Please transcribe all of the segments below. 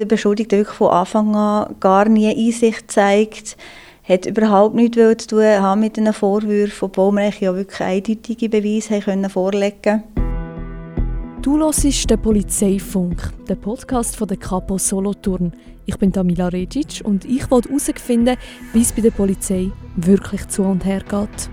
Der Beschuldigte wirklich von Anfang an gar nie Einsicht zeigt, hat überhaupt nichts zu tun haben mit den Vorwürfen, obwohl wir ja wirklich eindeutige Beweise haben vorlegen Du hörst den Polizeifunk, der Podcast von der Kapo Solothurn. Ich bin Tamila Regic und ich wollte herausfinden, wie es bei der Polizei wirklich zu und her geht.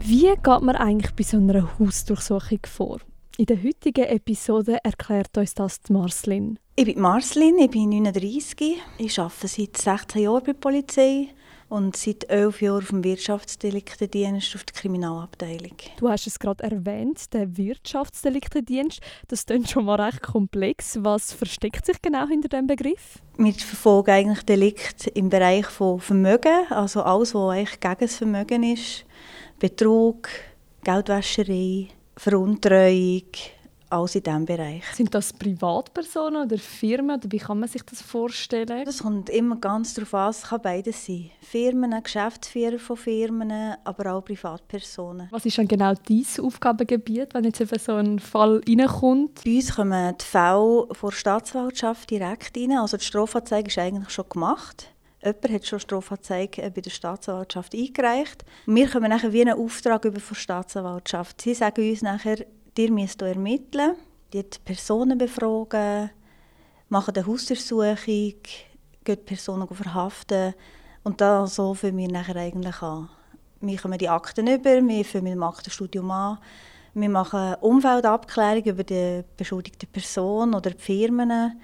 Wie geht man eigentlich bei so einer Hausdurchsuchung vor? In der heutigen Episode erklärt uns das die Marslin. Ich bin Marslin, ich bin 39. Ich arbeite seit 16 Jahren bei der Polizei und seit 11 Jahren auf dem Wirtschaftsdeliktendienst auf der Kriminalabteilung. Du hast es gerade erwähnt, der Wirtschaftsdeliktendienst. Das klingt schon mal recht komplex. Was versteckt sich genau hinter dem Begriff? Wir verfolgen eigentlich Delikte im Bereich von Vermögen, also alles, was eigentlich gegen das Vermögen ist. Betrug, Geldwäscherei, Veruntreuung, alles in diesem Bereich. Sind das Privatpersonen oder Firmen? Oder wie kann man sich das vorstellen? Das kommt immer ganz darauf an, es kann beides sein. Firmen, Geschäftsführer von Firmen, aber auch Privatpersonen. Was ist dann genau dein Aufgabengebiet, wenn jetzt eben so ein Fall reinkommt? Bei uns kommen die Fälle vor der Staatsanwaltschaft direkt rein. Also die Strafanzeige ist eigentlich schon gemacht. Jemand hat schon Strafanzeige äh, bei der Staatsanwaltschaft eingereicht. Wir kommen nachher wie einen Auftrag über von der Staatsanwaltschaft. Sie sagen uns nachher, ihr müsst hier ermitteln, die Personen befragen, machen eine Hausdurchsuchung, gehen die Personen verhaften. Und da so fangen wir nachher eigentlich an. Wir kommen die Akten über, wir mit dem Aktenstudium an. Wir machen Umfeldabklärung über die beschuldigte Person oder die Firmen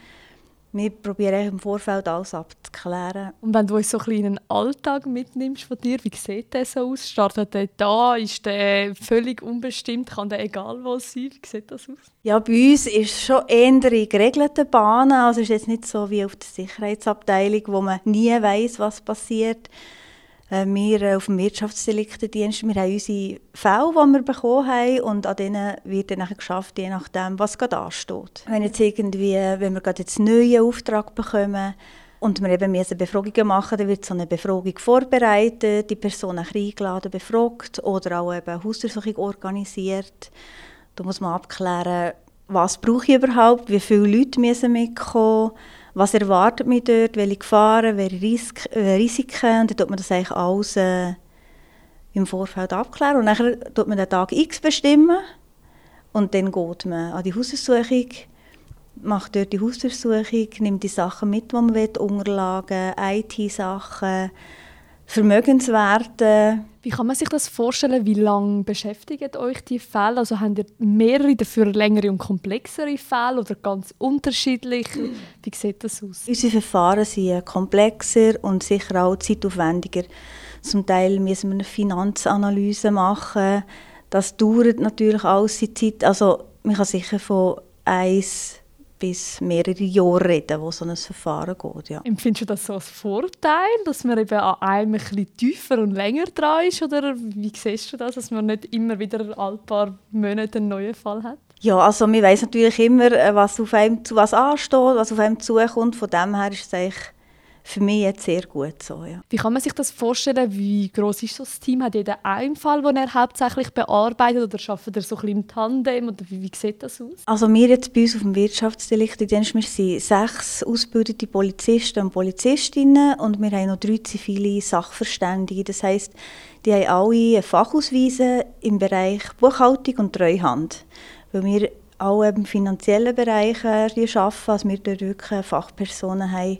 wir probieren im Vorfeld alles abzuklären. Und wenn du uns so einen kleinen Alltag mitnimmst von dir, wie sieht der so aus? Startet der da? Ist der völlig unbestimmt? Kann der egal wo sein? Wie sieht das aus? Ja, bei uns ist es schon eher in geregelten Bahnen. Also es ist jetzt nicht so wie auf der Sicherheitsabteilung, wo man nie weiß, was passiert. Äh, wir äh, auf dem Wirtschaftsdeliktendienst, wir haben unsere Fälle, die wir bekommen haben und an denen wird dann geschafft, je nachdem, was gerade ansteht. Wenn jetzt irgendwie, wenn wir gerade jetzt einen neuen Auftrag bekommen und wir eben müssen Befragungen machen, dann wird so eine Befragung vorbereitet, die Person eingeladen, befragt oder auch eben Hausdurchsuchung organisiert. Da muss man abklären, was brauche ich überhaupt, wie viele Leute müssen mitkommen was erwartet mich dort, welche Gefahren, welche Ris äh, Risiken. Und dann tut man das eigentlich alles äh, im Vorfeld abklären. Und dann tut man den Tag X bestimmen. Und dann geht man an die Hausdurchsuchung, macht dort die Hausdurchsuchung, nimmt die Sachen mit, die man will, Unterlagen, IT-Sachen, Vermögenswerte. Wie kann man sich das vorstellen? Wie lange beschäftigt euch die Fälle? Also haben ihr mehrere dafür längere und komplexere Fälle oder ganz unterschiedlich? Wie sieht das aus? Unsere Verfahren sind komplexer und sicher auch zeitaufwendiger. Zum Teil müssen wir eine Finanzanalyse machen. Das dauert natürlich alles die Zeit. Also man kann sicher von eins bis mehrere Jahre reden, wo so ein Verfahren geht. Ja. Empfindest du das so als Vorteil, dass man eben an einem ein tiefer und länger dran ist? Oder wie siehst du das, dass man nicht immer wieder ein paar Monate einen neuen Fall hat? Ja, also man weiß natürlich immer, äh, was auf einem zu was ansteht, was auf einem zukommt. Von dem her ist es eigentlich für mich jetzt sehr gut so. Ja. Wie kann man sich das vorstellen? Wie groß ist so das Team? Hat jeder einen Fall, den er hauptsächlich bearbeitet oder arbeitet er so ein bisschen im Tandem? Oder wie, wie sieht das aus? Also wir jetzt bei uns auf dem Wirtschaftsdeliktendienst, wir sind sechs ausgebildete Polizisten und Polizistinnen und wir haben noch drei zivile Sachverständige. Das heisst, die haben alle Fachausweise im Bereich Buchhaltung und Treuhand. Weil wir auch im finanziellen Bereich arbeiten, also wir dort wirklich Fachpersonen haben,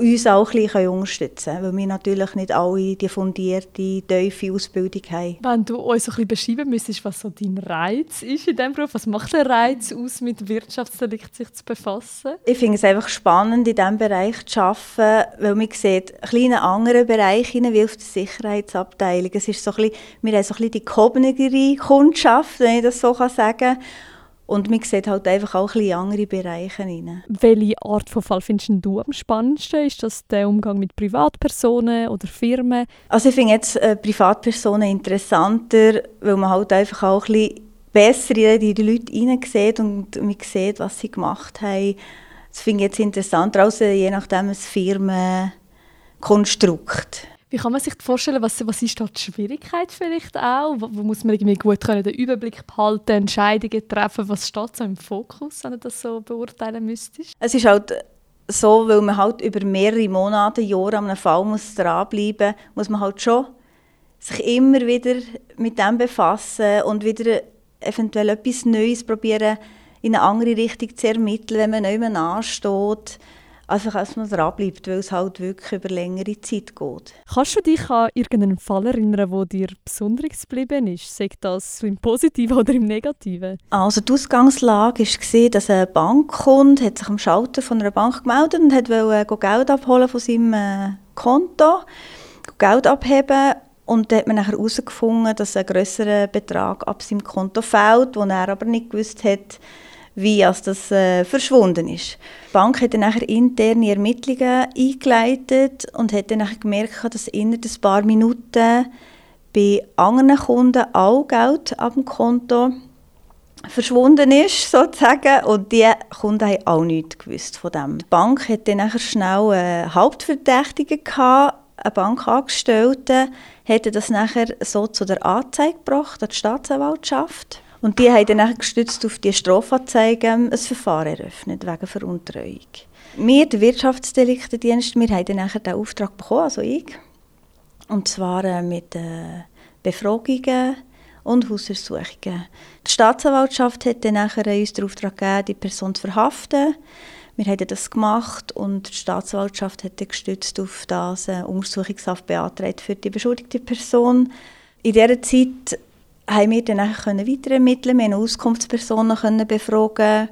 die uns auch ein bisschen unterstützen können, weil wir natürlich nicht alle die fundierte, tiefe Ausbildung haben. Wenn du uns ein bisschen beschreiben müsstest, was so dein Reiz ist in diesem Beruf, was macht der Reiz aus, mit Wirtschaftsdelikt sich zu befassen? Ich finde es einfach spannend, in diesem Bereich zu arbeiten, weil man sieht, ein andere Bereich wie auf der Sicherheitsabteilung. Es ist so ein bisschen, wir haben so ein bisschen die gehobenere Kundschaft, wenn ich das so sagen kann. Und man sieht halt einfach auch ein andere Bereiche rein. Welche Art von Fall findest du am spannendsten? Ist das der Umgang mit Privatpersonen oder Firmen? Also ich finde jetzt äh, Privatpersonen interessanter, weil man halt einfach auch ein bisschen besser in die Leute hineinsieht und man sieht, was sie gemacht haben. Das finde ich jetzt interessanter, als je nachdem ein Firmenkonstrukt. Wie kann man sich vorstellen, was, was ist da die Schwierigkeit vielleicht auch? Wo, wo muss man irgendwie gut können, den Überblick behalten, Entscheidungen treffen? Was steht so im Fokus, wenn du das so beurteilen müsstest? Es ist halt so, weil man halt über mehrere Monate, Jahre an einem Fall muss dranbleiben muss, muss man halt schon sich immer wieder mit dem befassen und wieder eventuell etwas Neues probieren, in eine andere Richtung zu ermitteln, wenn man nicht mehr ansteht. Einfach, dass man dranbleibt, weil es halt wirklich über längere Zeit geht. Kannst du dich an irgendeinen Fall erinnern, der dir besonders geblieben ist? Sei das im Positiven oder im Negativen? Also die Ausgangslage war, dass ein Bankkunde hat sich am Schalter von einer Bank gemeldet und wollte Geld abholen von seinem äh, Konto, Geld abheben und da hat man nachher herausgefunden, dass ein grösserer Betrag ab seinem Konto fehlt, den er aber nicht gewusst hat, wie als das äh, verschwunden ist. Die Bank hat dann nachher interne Ermittlungen eingeleitet und hat dann nachher gemerkt, dass innerhalb ein paar Minuten bei anderen Kunden auch Geld ab dem Konto verschwunden ist, sozusagen. Und die Kunden haben auch nichts gewusst von dem. Die Bank hatte dann nachher schnell äh, Hauptverdächtige gehabt, eine Bankangestellte, hätte das nachher so zu der Anzeige gebracht, an die Staatsanwaltschaft. Und die haben dann gestützt auf die Strafanzeige ein Verfahren eröffnet wegen Veruntreuung. Wir, der Wirtschaftsdeliktendienst, wir haben dann den Auftrag bekommen, also ich. Und zwar äh, mit äh, Befragungen und Hausdurchsuchungen. Die Staatsanwaltschaft hat dann nachher uns den Auftrag gegeben, die Person zu verhaften. Wir haben das gemacht und die Staatsanwaltschaft hat gestützt auf das eine Untersuchungshaft beantragt für die beschuldigte Person. In dieser Zeit haben wir dann weiter ermitteln, wir haben Auskunftspersonen können befragen,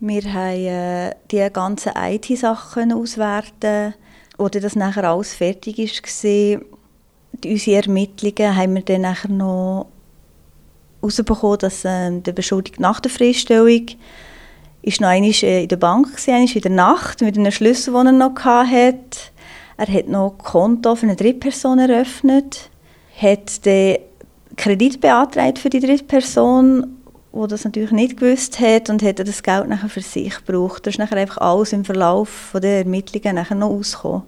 wir haben äh, die ganzen IT-Sachen auswerten, oder das nachher alles fertig war. Unsere Ermittlungen haben wir dann nachher noch herausbekommen, dass äh, der Beschuldigte nach der Freistellung ist noch einmal äh, in der Bank, gewesen, in der Nacht, mit einem Schlüssel, den er noch hatte. Er hat noch ein Konto für eine Drittperson eröffnet, hat den Kredit beantragt für die Drittperson, wo das natürlich nicht gewusst hat und hat das Geld nachher für sich gebraucht. Das ist nachher einfach alles im Verlauf der Ermittlungen nachher noch ausgekommen.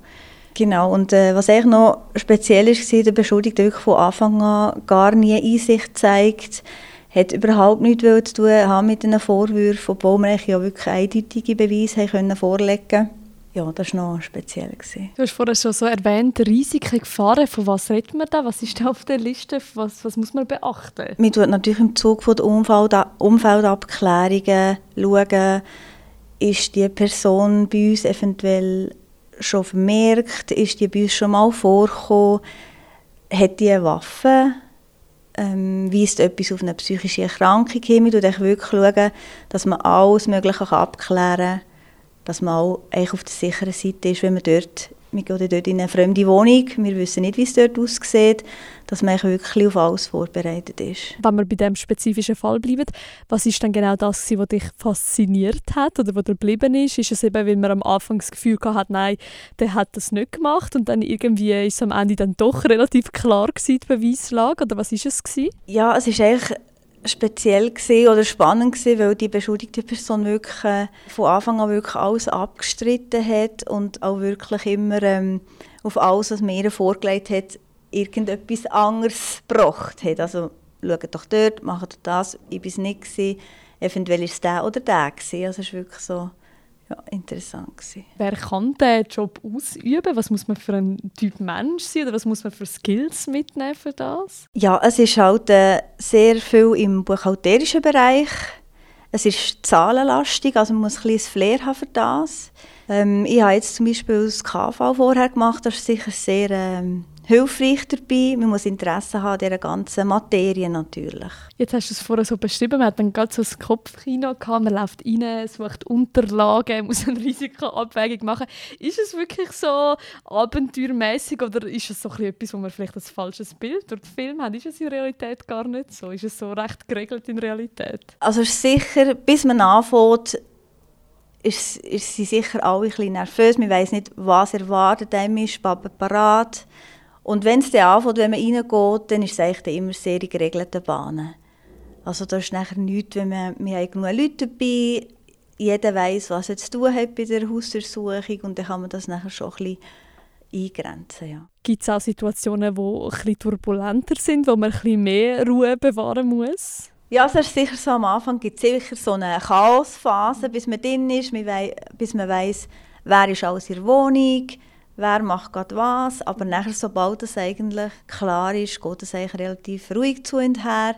Genau, und äh, was eigentlich noch speziell ist, war, der Beschuldigte wirklich von Anfang an gar nie Einsicht zeigt, hat überhaupt nichts zu tun haben mit den Vorwürfen, obwohl wir ja wirklich eindeutige Beweise vorlegen konnten ja, das war noch speziell. Gewesen. Du hast vorhin schon so erwähnt, Risiken, Gefahren. Von was redet man da? Was ist da auf der Liste? Was, was muss man beachten? Man tut natürlich im Zug von der Umfeld, Umfeldabklärungen schauen, ist die Person bei uns eventuell schon vermerkt, ist die bei uns schon mal vorgekommen, hat die eine Waffe, ähm, weist etwas auf eine psychische Erkrankung hin. Man schaut wirklich, schauen, dass man alles Mögliche abklären kann dass man auch auf der sicheren Seite ist, wenn man dort, wir gehen dort in eine fremde Wohnung, wir wissen nicht, wie es dort aussieht, dass man wirklich auf alles vorbereitet ist. Wenn wir bei diesem spezifischen Fall bleiben, was ist denn genau das, was dich fasziniert hat oder was geblieben ist? Ist es eben, weil man am Anfang das Gefühl hatte, nein, der hat das nicht gemacht und dann irgendwie ist es am Ende dann doch relativ klar gewesen, die Beweislage oder was ist es gewesen? Ja, es ist eigentlich speziell oder spannend gewesen, weil die beschuldigte Person wirklich äh, von Anfang an wirklich alles abgestritten hat und auch wirklich immer ähm, auf alles, was mir vorgelegt hat, irgendetwas anderes gebracht hat. Also schaut doch dort, macht das, ich war es nicht gewesen. eventuell ist es der oder der gewesen. Also es ist wirklich so ja, interessant gewesen. Wer kann diesen Job ausüben? Was muss man für ein Typ Mensch sein oder was muss man für Skills mitnehmen für das? Ja, es ist halt äh, sehr viel im buchhalterischen Bereich. Es ist zahlenlastig, also man muss ein bisschen Flair haben für das. Ähm, ich habe jetzt zum Beispiel das KV vorher gemacht, das ist sicher sehr ähm, hilfreich dabei. Man muss Interesse haben an dieser ganzen Materie natürlich. Jetzt hast du es vorher so beschrieben, man hat dann gerade so ein Kopfkino gehabt, man läuft rein, sucht Unterlagen, muss eine Risikoabwägung machen. Ist es wirklich so abenteuermäßig oder ist es so etwas, wo man vielleicht ein falsches Bild durch den Film hat? Ist es in Realität gar nicht so? Ist es so recht geregelt in Realität? Also sicher, bis man anfängt, ist, ist sie sicher alle ein bisschen nervös. Man weiß nicht, was erwartet einem ist, aber parat. Und wenn es dann anfängt, wenn man reingeht, dann ist es eigentlich immer sehr in geregelten Bahnen. Also da ist nachher nichts, wenn man, wir haben genug Leute dabei, jeder weiß, was er zu tun hat bei der Hausdurchsuchung und dann kann man das nachher schon ein bisschen eingrenzen. Ja. Gibt es auch Situationen, die ein bisschen turbulenter sind, wo man ein bisschen mehr Ruhe bewahren muss? Ja, es ist sicher so, am Anfang gibt es sicher so eine Chaosphase, bis man drin ist, bis man weiss, wer ist alles in der Wohnung, wer macht gerade was. Aber nachher, sobald es eigentlich klar ist, geht es eigentlich relativ ruhig zu und her.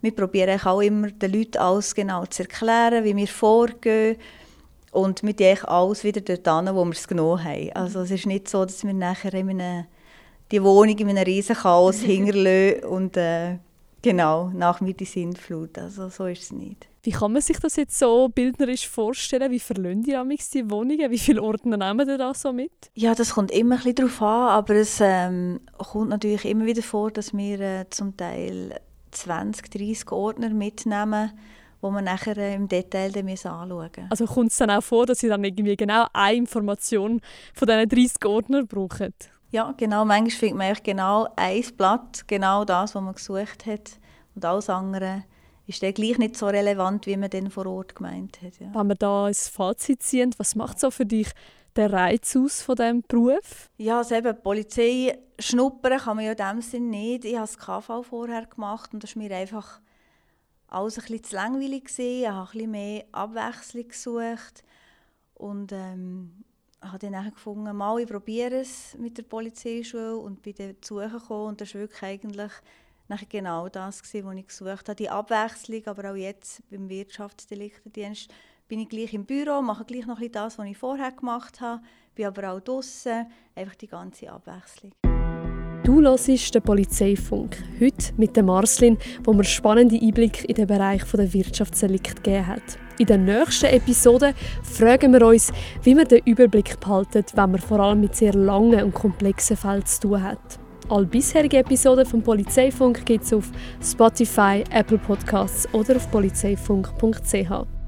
Wir probieren auch immer den Leuten alles genau zu erklären, wie wir vorgehen. Und mit eigentlich alles wieder dort wo wir es genommen haben. Also es ist nicht so, dass wir nachher in eine, die Wohnung in einem riesen Chaos hinterlassen und äh, genau, nach mir die Sintflut. Also so ist es nicht. Wie kann man sich das jetzt so bildnerisch vorstellen? Wie verlöhnt ihr die Wohnungen? Wie viele Ordner nehmen ihr da so mit? Ja, das kommt immer ein bisschen darauf an, aber es ähm, kommt natürlich immer wieder vor, dass wir äh, zum Teil 20, 30 Ordner mitnehmen wo man nachher äh, im Detail dann anschauen müssen. Also kommt es dann auch vor, dass Sie dann irgendwie genau eine Information von diesen 30 Ordnern brauchen? Ja, genau. Manchmal findet man genau ein Blatt, genau das, was man gesucht hat. Und alles andere ist dann gleich nicht so relevant, wie man dann vor Ort gemeint hat. Ja. Wenn wir da ein Fazit ziehen, was macht so für dich der Reiz aus von diesem Beruf? Ja, also eben, Polizei schnuppern kann man ja in dem Sinne nicht. Ich habe das KV vorher gemacht und das ist mir einfach alles ein bisschen zu langweilig gewesen. Ich habe ein bisschen mehr Abwechslung gesucht und ähm, habe dann nachher gefunden, mal, ich probiere es mit der Polizeischule und bin dann zu gekommen und das war wirklich eigentlich nachher genau das, gewesen, was ich gesucht habe. Die Abwechslung, aber auch jetzt beim Wirtschaftsdeliktendienst bin ich gleich im Büro, mache gleich noch ein das, was ich vorher gemacht habe, bin aber auch draußen, einfach die ganze Abwechslung. Du hörst den Polizeifunk. Heute mit der Marslin, wo mir spannende Einblicke in den Bereich der Wirtschaftsdelikt gegeben hat. In der nächsten Episode fragen wir uns, wie man den Überblick behaltet, wenn man vor allem mit sehr langen und komplexen Fällen zu tun hat. Alle bisherigen Episoden vom Polizeifunk gibt es auf Spotify, Apple Podcasts oder auf polizeifunk.ch.